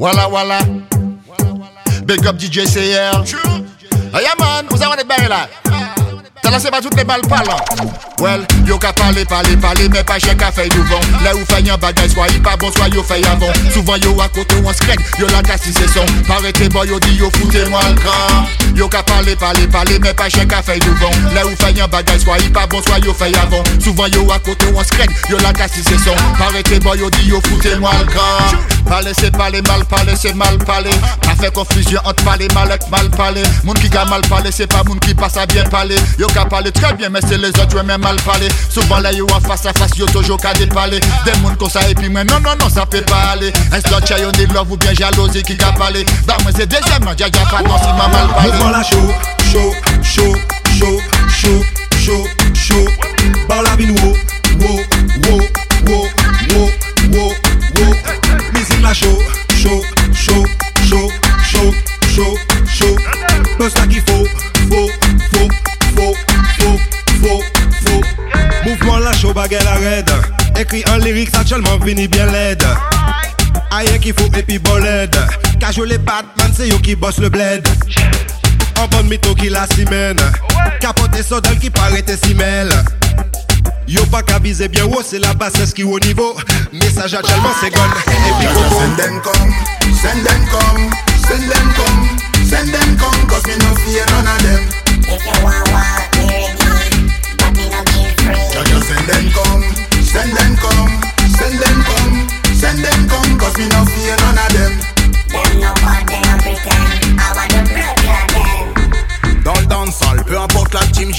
Voilà, voilà. Big up DJ CR. Hey, yeah, man, vous avez des barres là. T'as lancé pas toutes les balles parlant. Well, yo ka parler, parler, parler, mais pas chien ka fait du vent. Là où fait un bagage, soit il pas bon, soit yo fait avant. Souvent yo à côté, on se yo la casse c'est son. Paraît boy, yo dit yo foutez-moi le camp. Yo ka parler, parler, parler, mais pas chien ka du vent. Là où fait un bagage, soit il pas bon, soit yo fait avant. Souvent yo à côté, on se yo la casse si c'est son. Paraît tes boy, yo dit yo foutez-moi le camp. Parler, c'est parler, mal parler, c'est mal parler. A fait confusion entre parler, mal et mal parler. Moun qui a mal parler, c'est pas moun passe à bien parler. Yo ka parler très bien, mais c'est les ouais, même mal parler. Souvent là, yo face à face, yo toujours qu'à déparler. Des moun comme ça, et puis moi, non, non, non, ça peut pas aller. Un slot chay, on est love ou bien jalousie qui a parlé? Moi, c'est deuxième, j'ai déjà pas non, si m'a mal parlé. Mouvement la chaud, chaud, chaud, chaud, chaud, chaud, chaud. Par la vie, wow, wow, wow, wow, wow, wow, wow. Musique la chaud, chaud, chaud, chaud, chaud, chaud, chaud. Pas ça qu'il faut, faut, faut, faut, faut, faut, faut. Mouvement la chaud, baguette la raide. Écrit en lyrics actuellement, vini bien laide. Aïe qu'il faut et puis bolède. Car les Batman, c'est yo qui bosse le bled. En bonne mytho qui la simène. Capote et sodal qui paraît simèle. Yo pas qu'à viser bien haut, c'est la qui au niveau. Message actuellement c'est gun. Et puis Send them come, send them come, send them come, send them come, cause me no fear none of them.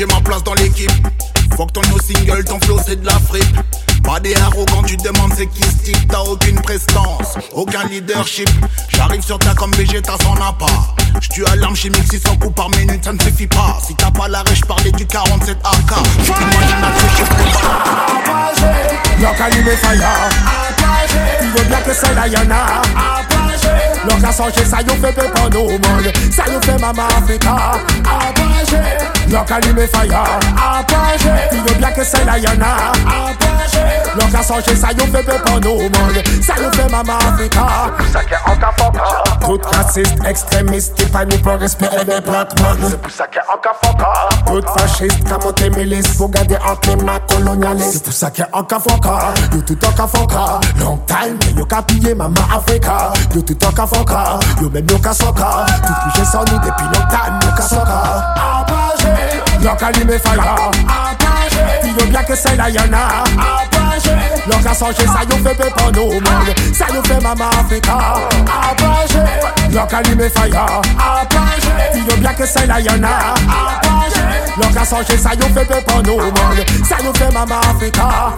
J'ai ma place dans l'équipe. Fuck ton no single, ton flow c'est de la fripe. Pas des quand tu demandes c'est qui stick, t'as aucune prestance, aucun leadership. J'arrive sur ta comme Vegeta sans pas. J'tue à l'arme chimique 600 coups par minute, ça ne suffit pas. Si t'as pas l'arrêt, j'parlais du 47 AK. Allumer fire Tu veux bien que c'est là y'en a changer ça you fait peur nous monde Ça you fait maman Africa Look allumer fire. Tu veux bien que c'est là y'en a Fait maman Africa. Ça qui est en cafoca Tout cafoca Tout fasciste, comme monter milice pour garder en climat colonialiste C'est pour ça qu'il y a un kafoka, yo tout en kafoka Long time, mais yo ka piller maman Africa. Yo tout en kafoka, yo même yo ka soka Tout long time, yo ka soka yo ka allumer fire. Apagé, tu veux bien que c'est là y'en a Apagé, yo ka changer ça yo fait peur pour nous monde Ça yo fait maman Africa. Apagé, yo ka allumer fire. Apagé, tu veux bien que c'est là y'en a Apagé, yo ka changer ça yo yo fait maman Africa